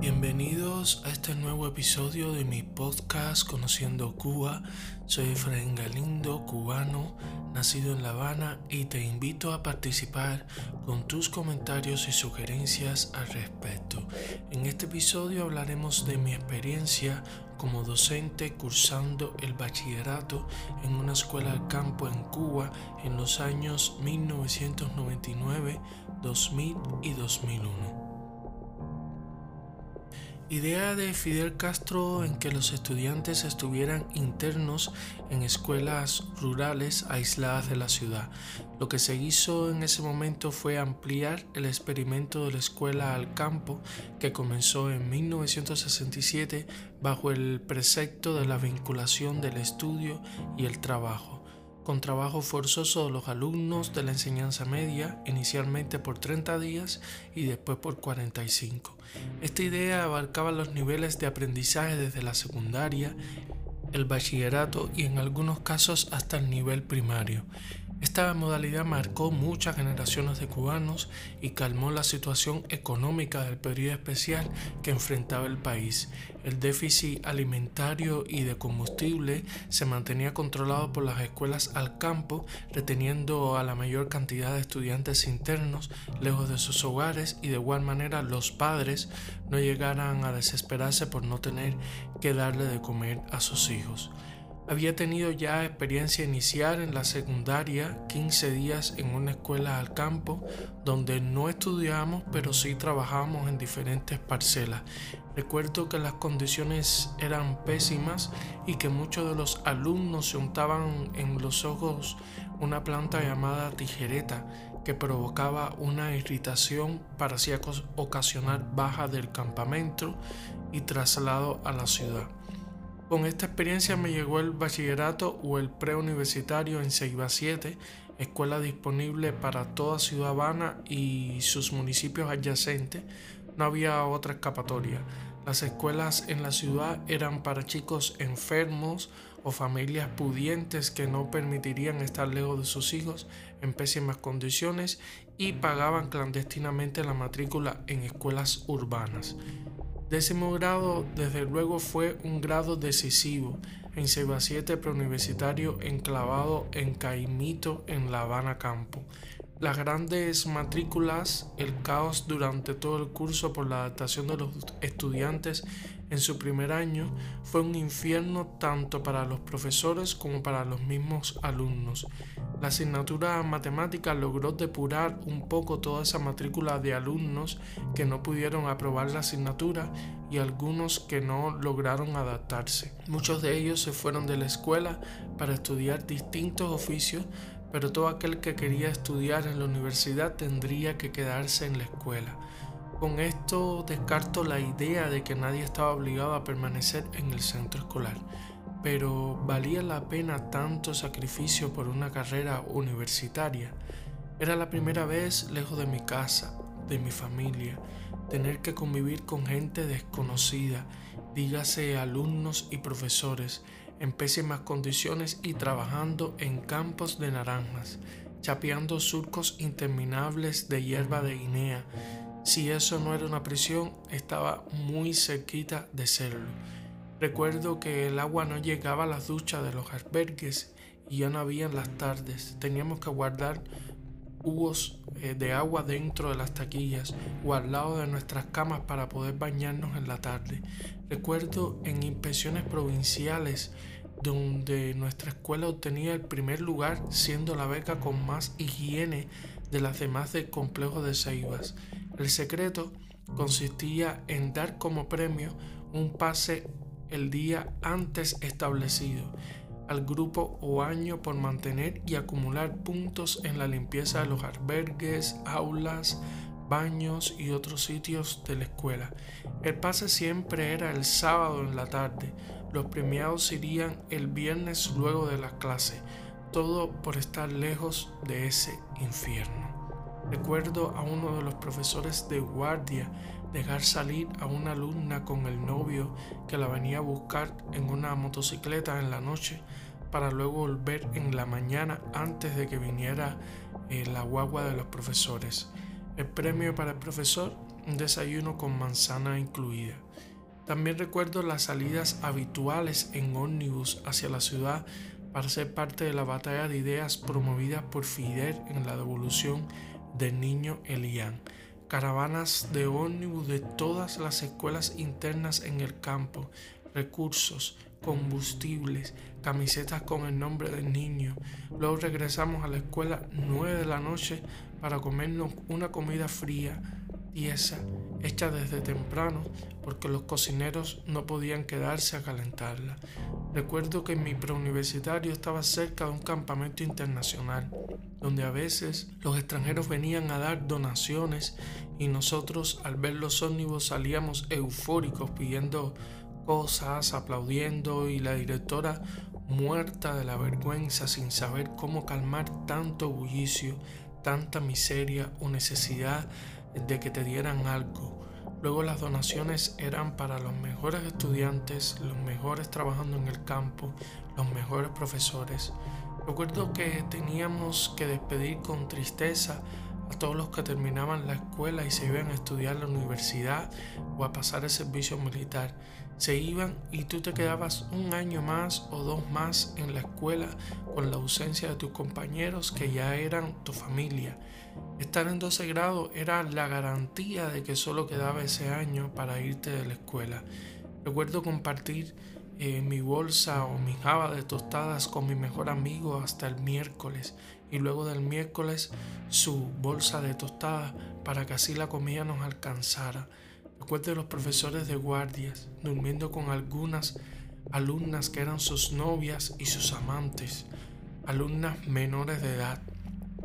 Bienvenidos a este nuevo episodio de mi podcast Conociendo Cuba. Soy Efraín Galindo, cubano, nacido en La Habana y te invito a participar con tus comentarios y sugerencias al respecto. En este episodio hablaremos de mi experiencia como docente cursando el bachillerato en una escuela al campo en Cuba en los años 1999, 2000 y 2001. Idea de Fidel Castro en que los estudiantes estuvieran internos en escuelas rurales aisladas de la ciudad. Lo que se hizo en ese momento fue ampliar el experimento de la escuela al campo que comenzó en 1967 bajo el precepto de la vinculación del estudio y el trabajo con trabajo forzoso de los alumnos de la enseñanza media, inicialmente por 30 días y después por 45. Esta idea abarcaba los niveles de aprendizaje desde la secundaria, el bachillerato y en algunos casos hasta el nivel primario. Esta modalidad marcó muchas generaciones de cubanos y calmó la situación económica del periodo especial que enfrentaba el país. El déficit alimentario y de combustible se mantenía controlado por las escuelas al campo, reteniendo a la mayor cantidad de estudiantes internos lejos de sus hogares y de igual manera los padres no llegaran a desesperarse por no tener que darle de comer a sus hijos. Había tenido ya experiencia inicial en la secundaria, 15 días en una escuela al campo, donde no estudiamos, pero sí trabajamos en diferentes parcelas. Recuerdo que las condiciones eran pésimas y que muchos de los alumnos se untaban en los ojos una planta llamada tijereta que provocaba una irritación así ocasionar baja del campamento y traslado a la ciudad. Con esta experiencia me llegó el bachillerato o el preuniversitario en Ceiba 7, escuela disponible para toda Ciudad Habana y sus municipios adyacentes. No había otra escapatoria. Las escuelas en la ciudad eran para chicos enfermos o familias pudientes que no permitirían estar lejos de sus hijos en pésimas condiciones y pagaban clandestinamente la matrícula en escuelas urbanas. Décimo grado, desde luego, fue un grado decisivo en Ceba 7 preuniversitario enclavado en Caimito, en La Habana Campo. Las grandes matrículas, el caos durante todo el curso por la adaptación de los estudiantes en su primer año fue un infierno tanto para los profesores como para los mismos alumnos. La asignatura matemática logró depurar un poco toda esa matrícula de alumnos que no pudieron aprobar la asignatura y algunos que no lograron adaptarse. Muchos de ellos se fueron de la escuela para estudiar distintos oficios, pero todo aquel que quería estudiar en la universidad tendría que quedarse en la escuela. Con esto descarto la idea de que nadie estaba obligado a permanecer en el centro escolar pero valía la pena tanto sacrificio por una carrera universitaria. Era la primera vez lejos de mi casa, de mi familia, tener que convivir con gente desconocida, dígase alumnos y profesores, en pésimas condiciones y trabajando en campos de naranjas, chapeando surcos interminables de hierba de Guinea. Si eso no era una prisión, estaba muy cerquita de serlo. Recuerdo que el agua no llegaba a las duchas de los albergues y ya no había en las tardes. Teníamos que guardar cubos eh, de agua dentro de las taquillas o al lado de nuestras camas para poder bañarnos en la tarde. Recuerdo en inspecciones provinciales donde nuestra escuela obtenía el primer lugar siendo la beca con más higiene de las demás del complejo de Ceibas. El secreto consistía en dar como premio un pase el día antes establecido al grupo o año por mantener y acumular puntos en la limpieza de los albergues, aulas, baños y otros sitios de la escuela. El pase siempre era el sábado en la tarde. Los premiados irían el viernes luego de la clase. Todo por estar lejos de ese infierno. Recuerdo a uno de los profesores de guardia dejar salir a una alumna con el novio que la venía a buscar en una motocicleta en la noche para luego volver en la mañana antes de que viniera eh, la guagua de los profesores. El premio para el profesor, un desayuno con manzana incluida. También recuerdo las salidas habituales en ómnibus hacia la ciudad para ser parte de la batalla de ideas promovida por Fidel en la devolución del niño Elián. Caravanas de ómnibus de todas las escuelas internas en el campo, recursos, combustibles, camisetas con el nombre del niño. Luego regresamos a la escuela 9 de la noche para comernos una comida fría, tiesa, hecha desde temprano porque los cocineros no podían quedarse a calentarla. Recuerdo que mi preuniversitario estaba cerca de un campamento internacional, donde a veces los extranjeros venían a dar donaciones y nosotros al ver los ómnibus salíamos eufóricos pidiendo cosas, aplaudiendo y la directora muerta de la vergüenza sin saber cómo calmar tanto bullicio, tanta miseria o necesidad de que te dieran algo. Luego las donaciones eran para los mejores estudiantes, los mejores trabajando en el campo, los mejores profesores. Recuerdo que teníamos que despedir con tristeza a todos los que terminaban la escuela y se iban a estudiar la universidad o a pasar el servicio militar. Se iban y tú te quedabas un año más o dos más en la escuela con la ausencia de tus compañeros que ya eran tu familia. Estar en 12 grado era la garantía de que solo quedaba ese año para irte de la escuela. Recuerdo compartir eh, mi bolsa o mi java de tostadas con mi mejor amigo hasta el miércoles y luego del miércoles su bolsa de tostadas para que así la comida nos alcanzara. Recuerdo los profesores de guardias durmiendo con algunas alumnas que eran sus novias y sus amantes, alumnas menores de edad.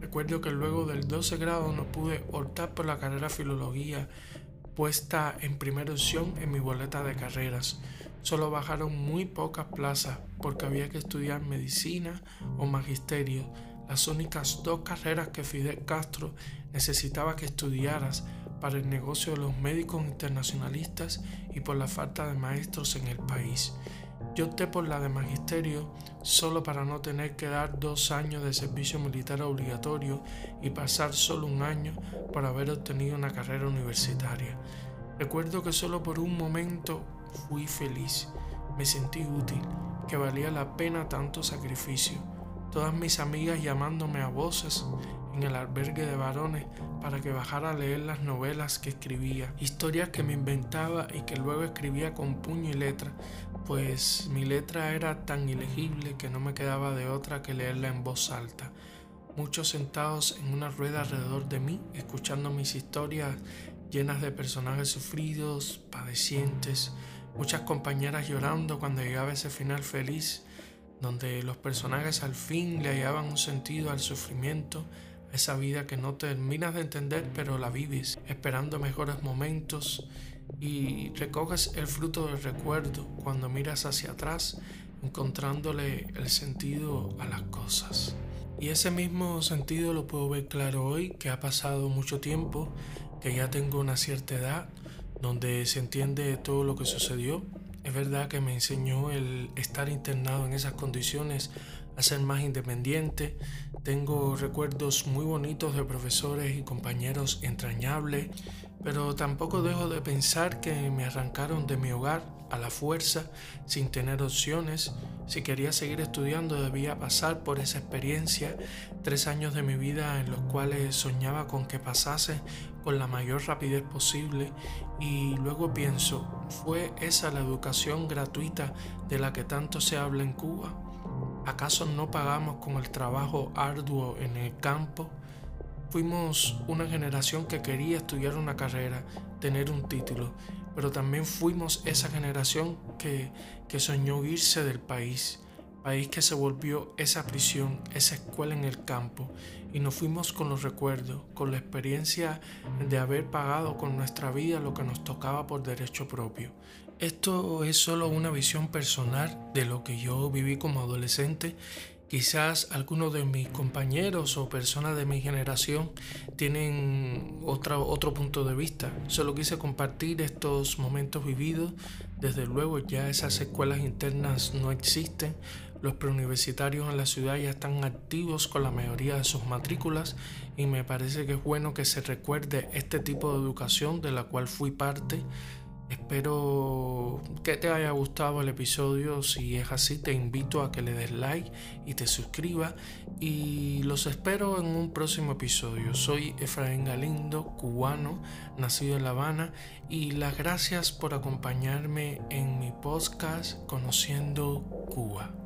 Recuerdo que luego del 12 grado no pude optar por la carrera filología puesta en primera opción en mi boleta de carreras. Solo bajaron muy pocas plazas porque había que estudiar medicina o magisterio, las únicas dos carreras que Fidel Castro necesitaba que estudiaras para el negocio de los médicos internacionalistas y por la falta de maestros en el país. Yo opté por la de magisterio solo para no tener que dar dos años de servicio militar obligatorio y pasar solo un año por haber obtenido una carrera universitaria. Recuerdo que solo por un momento fui feliz, me sentí útil, que valía la pena tanto sacrificio. Todas mis amigas llamándome a voces en el albergue de varones para que bajara a leer las novelas que escribía, historias que me inventaba y que luego escribía con puño y letra, pues mi letra era tan ilegible que no me quedaba de otra que leerla en voz alta. Muchos sentados en una rueda alrededor de mí, escuchando mis historias llenas de personajes sufridos, padecientes, muchas compañeras llorando cuando llegaba ese final feliz, donde los personajes al fin le hallaban un sentido al sufrimiento, esa vida que no terminas de entender pero la vives, esperando mejores momentos y recoges el fruto del recuerdo cuando miras hacia atrás, encontrándole el sentido a las cosas. Y ese mismo sentido lo puedo ver claro hoy, que ha pasado mucho tiempo, que ya tengo una cierta edad, donde se entiende todo lo que sucedió. Es verdad que me enseñó el estar internado en esas condiciones a ser más independiente. Tengo recuerdos muy bonitos de profesores y compañeros entrañables, pero tampoco dejo de pensar que me arrancaron de mi hogar a la fuerza, sin tener opciones. Si quería seguir estudiando debía pasar por esa experiencia, tres años de mi vida en los cuales soñaba con que pasase con la mayor rapidez posible y luego pienso, ¿fue esa la educación gratuita de la que tanto se habla en Cuba? ¿Acaso no pagamos con el trabajo arduo en el campo? Fuimos una generación que quería estudiar una carrera, tener un título, pero también fuimos esa generación que, que soñó irse del país, país que se volvió esa prisión, esa escuela en el campo, y nos fuimos con los recuerdos, con la experiencia de haber pagado con nuestra vida lo que nos tocaba por derecho propio. Esto es solo una visión personal de lo que yo viví como adolescente. Quizás algunos de mis compañeros o personas de mi generación tienen otro punto de vista. Solo quise compartir estos momentos vividos. Desde luego ya esas escuelas internas no existen. Los preuniversitarios en la ciudad ya están activos con la mayoría de sus matrículas y me parece que es bueno que se recuerde este tipo de educación de la cual fui parte Espero que te haya gustado el episodio. Si es así, te invito a que le des like y te suscribas. Y los espero en un próximo episodio. Soy Efraín Galindo, cubano, nacido en La Habana. Y las gracias por acompañarme en mi podcast Conociendo Cuba.